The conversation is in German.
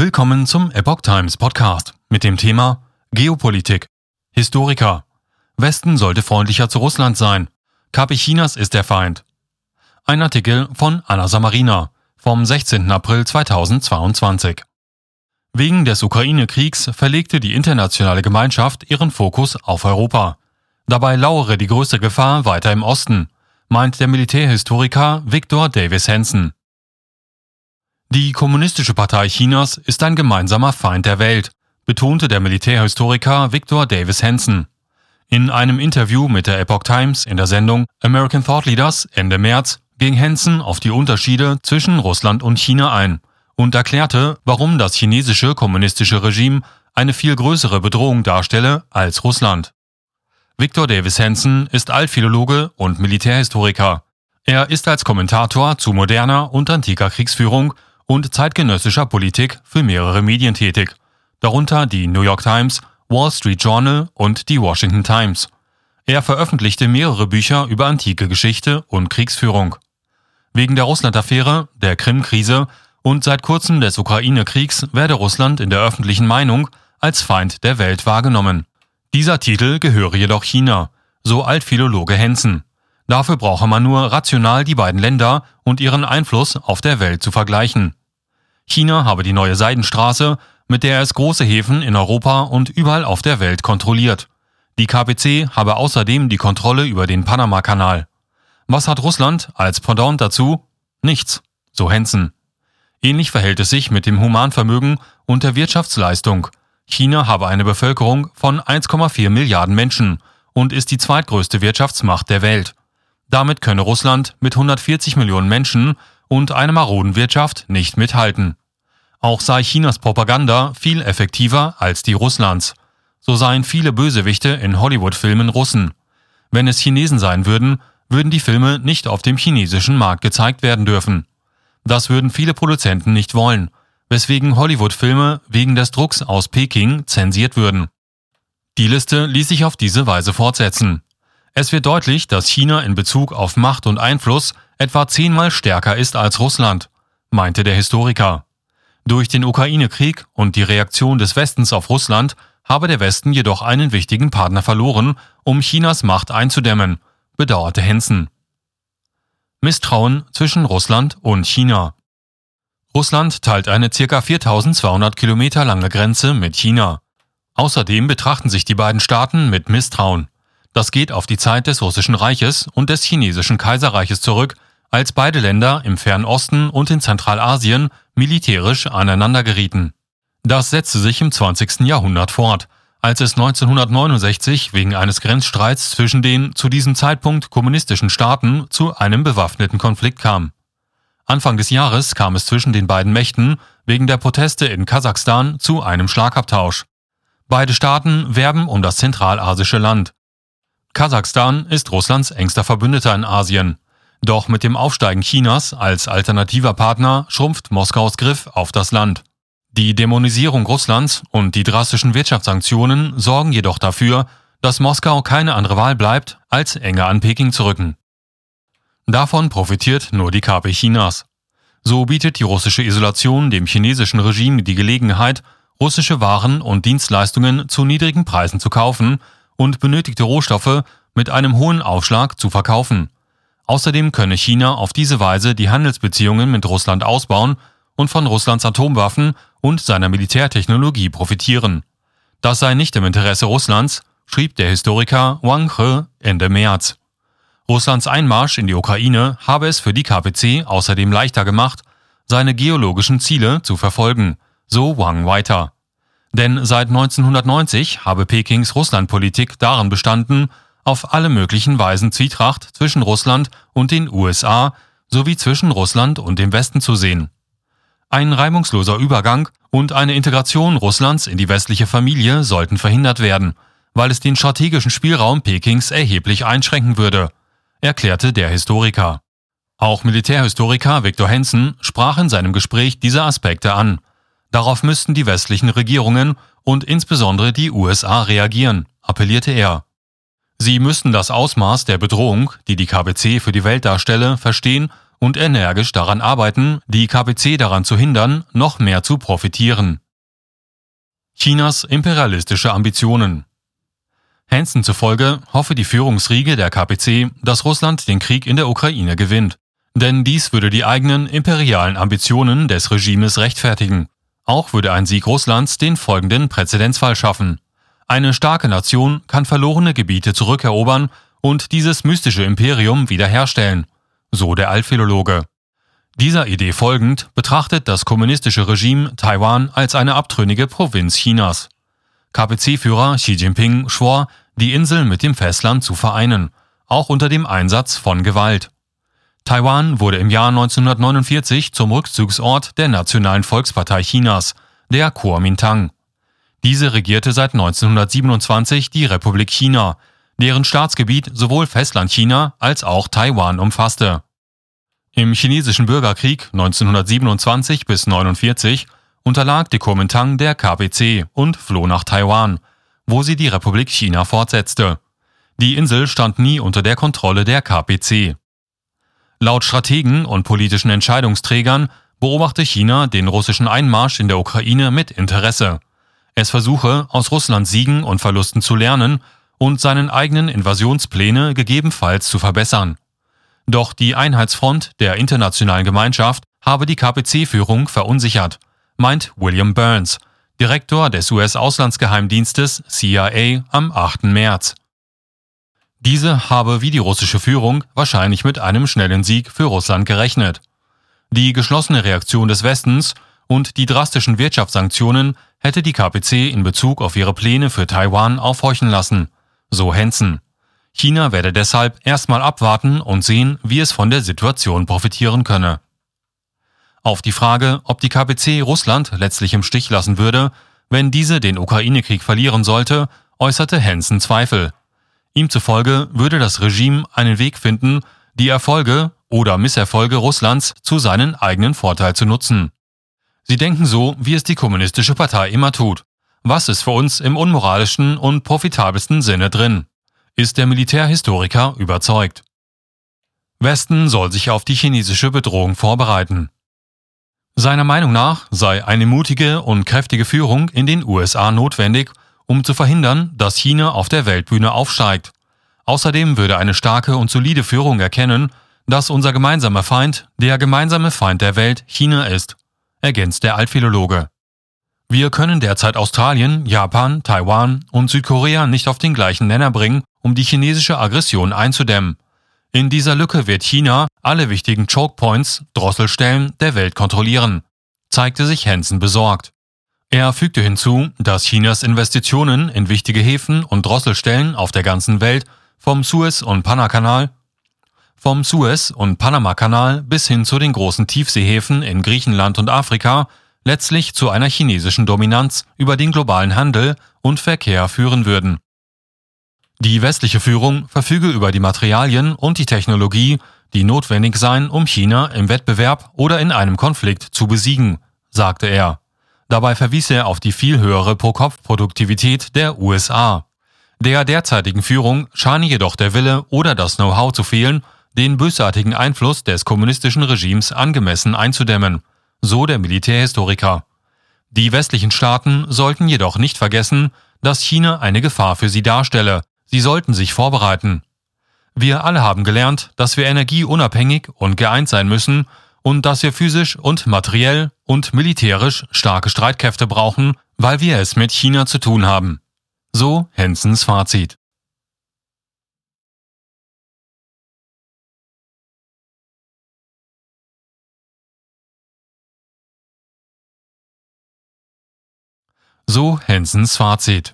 Willkommen zum Epoch Times Podcast mit dem Thema Geopolitik. Historiker. Westen sollte freundlicher zu Russland sein. KP Chinas ist der Feind. Ein Artikel von Anna Samarina vom 16. April 2022. Wegen des Ukraine-Kriegs verlegte die internationale Gemeinschaft ihren Fokus auf Europa. Dabei lauere die größte Gefahr weiter im Osten, meint der Militärhistoriker Victor Davis Hansen. Die Kommunistische Partei Chinas ist ein gemeinsamer Feind der Welt, betonte der Militärhistoriker Victor Davis Hansen. In einem Interview mit der Epoch Times in der Sendung American Thought Leaders Ende März ging Hansen auf die Unterschiede zwischen Russland und China ein und erklärte, warum das chinesische kommunistische Regime eine viel größere Bedrohung darstelle als Russland. Victor Davis Hansen ist Altphilologe und Militärhistoriker. Er ist als Kommentator zu moderner und antiker Kriegsführung und zeitgenössischer Politik für mehrere Medien tätig, darunter die New York Times, Wall Street Journal und die Washington Times. Er veröffentlichte mehrere Bücher über antike Geschichte und Kriegsführung. Wegen der Russland-Affäre, der Krim-Krise und seit kurzem des Ukraine-Kriegs werde Russland in der öffentlichen Meinung als Feind der Welt wahrgenommen. Dieser Titel gehöre jedoch China, so Altphilologe Hensen. Dafür brauche man nur rational die beiden Länder und ihren Einfluss auf der Welt zu vergleichen. China habe die neue Seidenstraße, mit der es große Häfen in Europa und überall auf der Welt kontrolliert. Die KPC habe außerdem die Kontrolle über den Panama-Kanal. Was hat Russland als Pendant dazu? Nichts, so Hensen. Ähnlich verhält es sich mit dem Humanvermögen und der Wirtschaftsleistung. China habe eine Bevölkerung von 1,4 Milliarden Menschen und ist die zweitgrößte Wirtschaftsmacht der Welt. Damit könne Russland mit 140 Millionen Menschen und einer maroden Wirtschaft nicht mithalten. Auch sei Chinas Propaganda viel effektiver als die Russlands. So seien viele Bösewichte in Hollywood-Filmen Russen. Wenn es Chinesen sein würden, würden die Filme nicht auf dem chinesischen Markt gezeigt werden dürfen. Das würden viele Produzenten nicht wollen, weswegen Hollywood-Filme wegen des Drucks aus Peking zensiert würden. Die Liste ließ sich auf diese Weise fortsetzen. Es wird deutlich, dass China in Bezug auf Macht und Einfluss etwa zehnmal stärker ist als Russland, meinte der Historiker. Durch den Ukraine-Krieg und die Reaktion des Westens auf Russland habe der Westen jedoch einen wichtigen Partner verloren, um Chinas Macht einzudämmen, bedauerte Hensen. Misstrauen zwischen Russland und China. Russland teilt eine ca. 4200 Kilometer lange Grenze mit China. Außerdem betrachten sich die beiden Staaten mit Misstrauen. Das geht auf die Zeit des Russischen Reiches und des Chinesischen Kaiserreiches zurück, als beide Länder im Fernen Osten und in Zentralasien militärisch aneinander gerieten. Das setzte sich im 20. Jahrhundert fort, als es 1969 wegen eines Grenzstreits zwischen den zu diesem Zeitpunkt kommunistischen Staaten zu einem bewaffneten Konflikt kam. Anfang des Jahres kam es zwischen den beiden Mächten wegen der Proteste in Kasachstan zu einem Schlagabtausch. Beide Staaten werben um das zentralasische Land. Kasachstan ist Russlands engster Verbündeter in Asien. Doch mit dem Aufsteigen Chinas als alternativer Partner schrumpft Moskaus Griff auf das Land. Die Dämonisierung Russlands und die drastischen Wirtschaftssanktionen sorgen jedoch dafür, dass Moskau keine andere Wahl bleibt, als enger an Peking zu rücken. Davon profitiert nur die KP Chinas. So bietet die russische Isolation dem chinesischen Regime die Gelegenheit, russische Waren und Dienstleistungen zu niedrigen Preisen zu kaufen und benötigte Rohstoffe mit einem hohen Aufschlag zu verkaufen. Außerdem könne China auf diese Weise die Handelsbeziehungen mit Russland ausbauen und von Russlands Atomwaffen und seiner Militärtechnologie profitieren. Das sei nicht im Interesse Russlands, schrieb der Historiker Wang He Ende März. Russlands Einmarsch in die Ukraine habe es für die KPC außerdem leichter gemacht, seine geologischen Ziele zu verfolgen, so Wang weiter. Denn seit 1990 habe Pekings Russlandpolitik darin bestanden, auf alle möglichen Weisen Zwietracht zwischen Russland und den USA sowie zwischen Russland und dem Westen zu sehen. Ein reibungsloser Übergang und eine Integration Russlands in die westliche Familie sollten verhindert werden, weil es den strategischen Spielraum Pekings erheblich einschränken würde, erklärte der Historiker. Auch Militärhistoriker Viktor Hensen sprach in seinem Gespräch diese Aspekte an. Darauf müssten die westlichen Regierungen und insbesondere die USA reagieren, appellierte er. Sie müssten das Ausmaß der Bedrohung, die die KBC für die Welt darstelle, verstehen und energisch daran arbeiten, die KPC daran zu hindern, noch mehr zu profitieren. Chinas imperialistische Ambitionen Hansen zufolge hoffe die Führungsriege der KPC, dass Russland den Krieg in der Ukraine gewinnt. Denn dies würde die eigenen imperialen Ambitionen des Regimes rechtfertigen. Auch würde ein Sieg Russlands den folgenden Präzedenzfall schaffen. Eine starke Nation kann verlorene Gebiete zurückerobern und dieses mystische Imperium wiederherstellen, so der Altphilologe. Dieser Idee folgend betrachtet das kommunistische Regime Taiwan als eine abtrünnige Provinz Chinas. KPC-Führer Xi Jinping schwor, die Insel mit dem Festland zu vereinen, auch unter dem Einsatz von Gewalt. Taiwan wurde im Jahr 1949 zum Rückzugsort der Nationalen Volkspartei Chinas, der Kuomintang. Diese regierte seit 1927 die Republik China, deren Staatsgebiet sowohl Festlandchina als auch Taiwan umfasste. Im chinesischen Bürgerkrieg 1927 bis 1949 unterlag die Kuomintang der KPC und floh nach Taiwan, wo sie die Republik China fortsetzte. Die Insel stand nie unter der Kontrolle der KPC. Laut Strategen und politischen Entscheidungsträgern beobachte China den russischen Einmarsch in der Ukraine mit Interesse. Es versuche, aus Russlands Siegen und Verlusten zu lernen und seinen eigenen Invasionspläne gegebenenfalls zu verbessern. Doch die Einheitsfront der internationalen Gemeinschaft habe die KPC-Führung verunsichert meint William Burns, Direktor des US-Auslandsgeheimdienstes CIA am 8. März. Diese habe wie die russische Führung wahrscheinlich mit einem schnellen Sieg für Russland gerechnet. Die geschlossene Reaktion des Westens und die drastischen Wirtschaftssanktionen hätte die KPC in Bezug auf ihre Pläne für Taiwan aufhorchen lassen, so Henson. China werde deshalb erstmal abwarten und sehen, wie es von der Situation profitieren könne. Auf die Frage, ob die KPC Russland letztlich im Stich lassen würde, wenn diese den Ukraine-Krieg verlieren sollte, äußerte Hansen Zweifel. Ihm zufolge würde das Regime einen Weg finden, die Erfolge oder Misserfolge Russlands zu seinen eigenen Vorteil zu nutzen. Sie denken so, wie es die Kommunistische Partei immer tut. Was ist für uns im unmoralischen und profitabelsten Sinne drin? Ist der Militärhistoriker überzeugt. Westen soll sich auf die chinesische Bedrohung vorbereiten. Seiner Meinung nach sei eine mutige und kräftige Führung in den USA notwendig, um zu verhindern, dass China auf der Weltbühne aufsteigt. Außerdem würde eine starke und solide Führung erkennen, dass unser gemeinsamer Feind der gemeinsame Feind der Welt China ist, ergänzt der Altphilologe. Wir können derzeit Australien, Japan, Taiwan und Südkorea nicht auf den gleichen Nenner bringen, um die chinesische Aggression einzudämmen. In dieser Lücke wird China alle wichtigen Chokepoints, Drosselstellen der Welt kontrollieren, zeigte sich Hansen besorgt. Er fügte hinzu, dass Chinas Investitionen in wichtige Häfen und Drosselstellen auf der ganzen Welt vom Suez- und Panamakanal vom Suez- und Panamakanal bis hin zu den großen Tiefseehäfen in Griechenland und Afrika letztlich zu einer chinesischen Dominanz über den globalen Handel und Verkehr führen würden. Die westliche Führung verfüge über die Materialien und die Technologie, die notwendig seien, um China im Wettbewerb oder in einem Konflikt zu besiegen, sagte er. Dabei verwies er auf die viel höhere Pro-Kopf-Produktivität der USA. Der derzeitigen Führung scheine jedoch der Wille oder das Know-how zu fehlen, den bösartigen Einfluss des kommunistischen Regimes angemessen einzudämmen, so der Militärhistoriker. Die westlichen Staaten sollten jedoch nicht vergessen, dass China eine Gefahr für sie darstelle, Sie sollten sich vorbereiten. Wir alle haben gelernt, dass wir energieunabhängig und geeint sein müssen und dass wir physisch und materiell und militärisch starke Streitkräfte brauchen, weil wir es mit China zu tun haben. So Hensens Fazit. So Hensens Fazit.